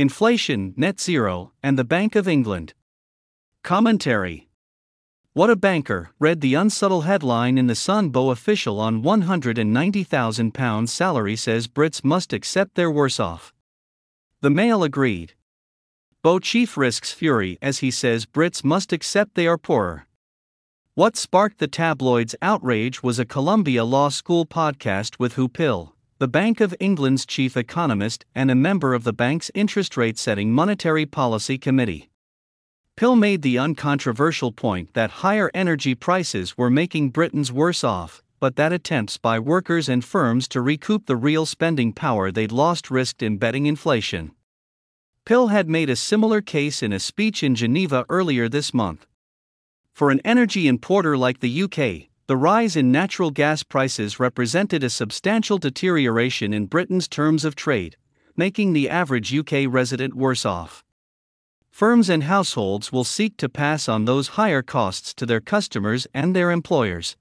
Inflation, Net Zero, and the Bank of England. Commentary What a banker, read the unsubtle headline in the Sun Bow official on £190,000 salary says Brits must accept they're worse off. The Mail agreed. Bow chief risks fury as he says Brits must accept they are poorer. What sparked the tabloid's outrage was a Columbia Law School podcast with Huw Pill, the Bank of England's chief economist and a member of the bank's interest rate setting monetary policy committee. Pill made the uncontroversial point that higher energy prices were making Britons worse off, but that attempts by workers and firms to recoup the real spending power they'd lost risked embedding inflation. Pill had made a similar case in a speech in Geneva earlier this month. For an energy importer like the UK, the rise in natural gas prices represented a substantial deterioration in Britain's terms of trade, making the average UK resident worse off. Firms and households will seek to pass on those higher costs to their customers and their employers.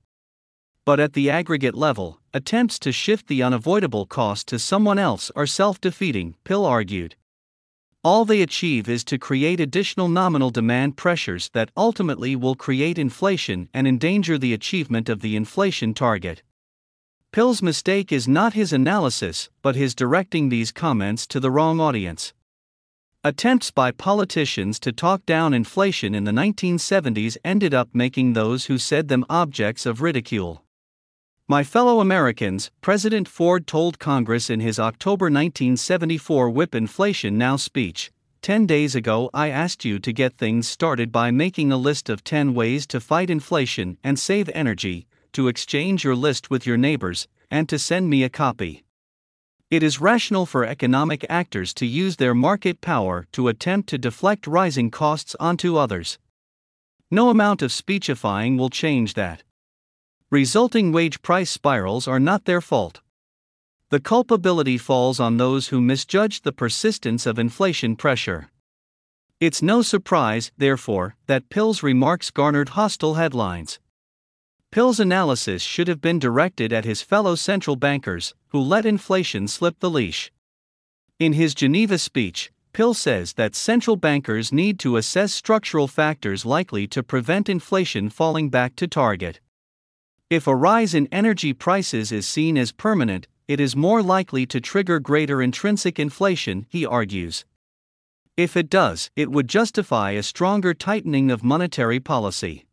But at the aggregate level, attempts to shift the unavoidable cost to someone else are self defeating, Pill argued. All they achieve is to create additional nominal demand pressures that ultimately will create inflation and endanger the achievement of the inflation target. Pill's mistake is not his analysis, but his directing these comments to the wrong audience. Attempts by politicians to talk down inflation in the 1970s ended up making those who said them objects of ridicule. My fellow Americans, President Ford told Congress in his October 1974 Whip Inflation Now speech 10 days ago, I asked you to get things started by making a list of 10 ways to fight inflation and save energy, to exchange your list with your neighbors, and to send me a copy. It is rational for economic actors to use their market power to attempt to deflect rising costs onto others. No amount of speechifying will change that. Resulting wage price spirals are not their fault. The culpability falls on those who misjudged the persistence of inflation pressure. It's no surprise, therefore, that Pill's remarks garnered hostile headlines. Pill's analysis should have been directed at his fellow central bankers, who let inflation slip the leash. In his Geneva speech, Pill says that central bankers need to assess structural factors likely to prevent inflation falling back to target. If a rise in energy prices is seen as permanent, it is more likely to trigger greater intrinsic inflation, he argues. If it does, it would justify a stronger tightening of monetary policy.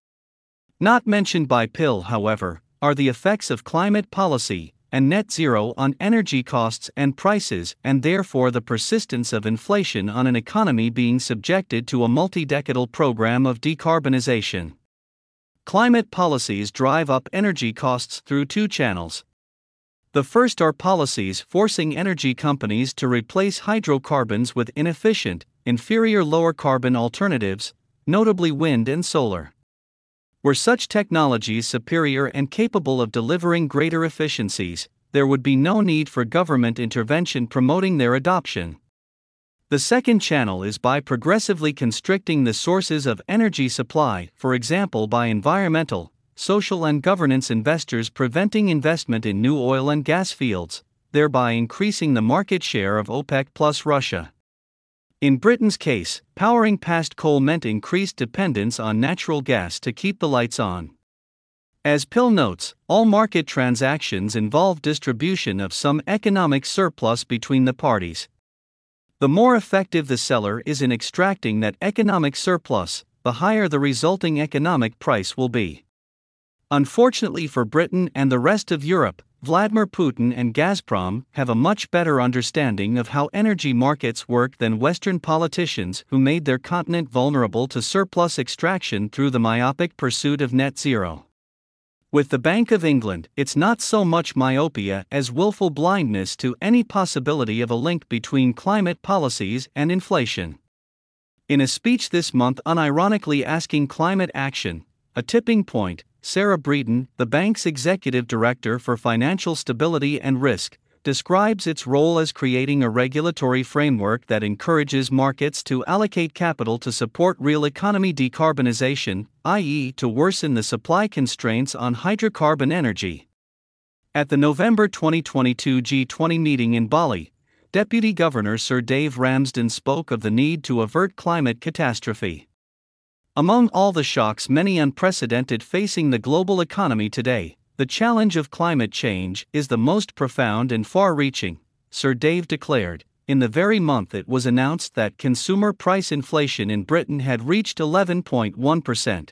Not mentioned by Pill, however, are the effects of climate policy and net zero on energy costs and prices, and therefore the persistence of inflation on an economy being subjected to a multi decadal program of decarbonization. Climate policies drive up energy costs through two channels. The first are policies forcing energy companies to replace hydrocarbons with inefficient, inferior lower carbon alternatives, notably wind and solar. Were such technologies superior and capable of delivering greater efficiencies, there would be no need for government intervention promoting their adoption. The second channel is by progressively constricting the sources of energy supply, for example, by environmental, social, and governance investors preventing investment in new oil and gas fields, thereby increasing the market share of OPEC plus Russia. In Britain's case, powering past coal meant increased dependence on natural gas to keep the lights on. As Pill notes, all market transactions involve distribution of some economic surplus between the parties, the more effective the seller is in extracting that economic surplus, the higher the resulting economic price will be. Unfortunately for Britain and the rest of Europe, Vladimir Putin and Gazprom have a much better understanding of how energy markets work than Western politicians who made their continent vulnerable to surplus extraction through the myopic pursuit of net zero. With the Bank of England, it's not so much myopia as willful blindness to any possibility of a link between climate policies and inflation. In a speech this month, unironically asking climate action, a tipping point, Sarah Breeden, the bank's executive director for financial stability and risk, describes its role as creating a regulatory framework that encourages markets to allocate capital to support real economy decarbonization, i.e., to worsen the supply constraints on hydrocarbon energy. At the November 2022 G20 meeting in Bali, Deputy Governor Sir Dave Ramsden spoke of the need to avert climate catastrophe. Among all the shocks, many unprecedented facing the global economy today, the challenge of climate change is the most profound and far reaching, Sir Dave declared. In the very month it was announced that consumer price inflation in Britain had reached 11.1%.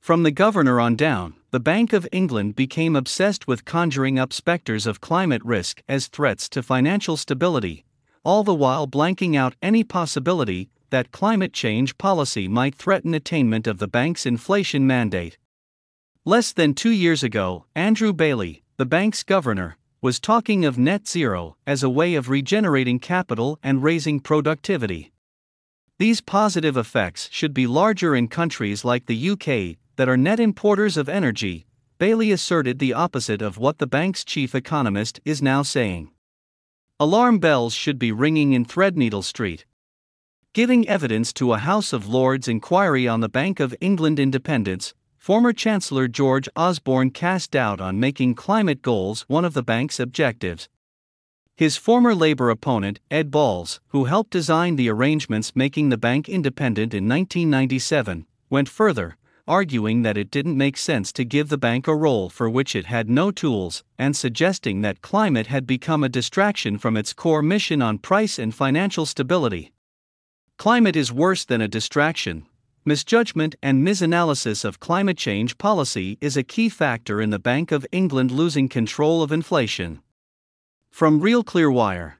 From the governor on down, the Bank of England became obsessed with conjuring up specters of climate risk as threats to financial stability, all the while blanking out any possibility that climate change policy might threaten attainment of the bank's inflation mandate. Less than two years ago, Andrew Bailey, the bank's governor, was talking of net zero as a way of regenerating capital and raising productivity. These positive effects should be larger in countries like the UK, that are net importers of energy, Bailey asserted the opposite of what the bank's chief economist is now saying. Alarm bells should be ringing in Threadneedle Street. Giving evidence to a House of Lords inquiry on the Bank of England independence, former Chancellor George Osborne cast doubt on making climate goals one of the bank's objectives. His former Labour opponent, Ed Balls, who helped design the arrangements making the bank independent in 1997, went further, arguing that it didn't make sense to give the bank a role for which it had no tools, and suggesting that climate had become a distraction from its core mission on price and financial stability. Climate is worse than a distraction. Misjudgment and misanalysis of climate change policy is a key factor in the Bank of England losing control of inflation. From Real Clear Wire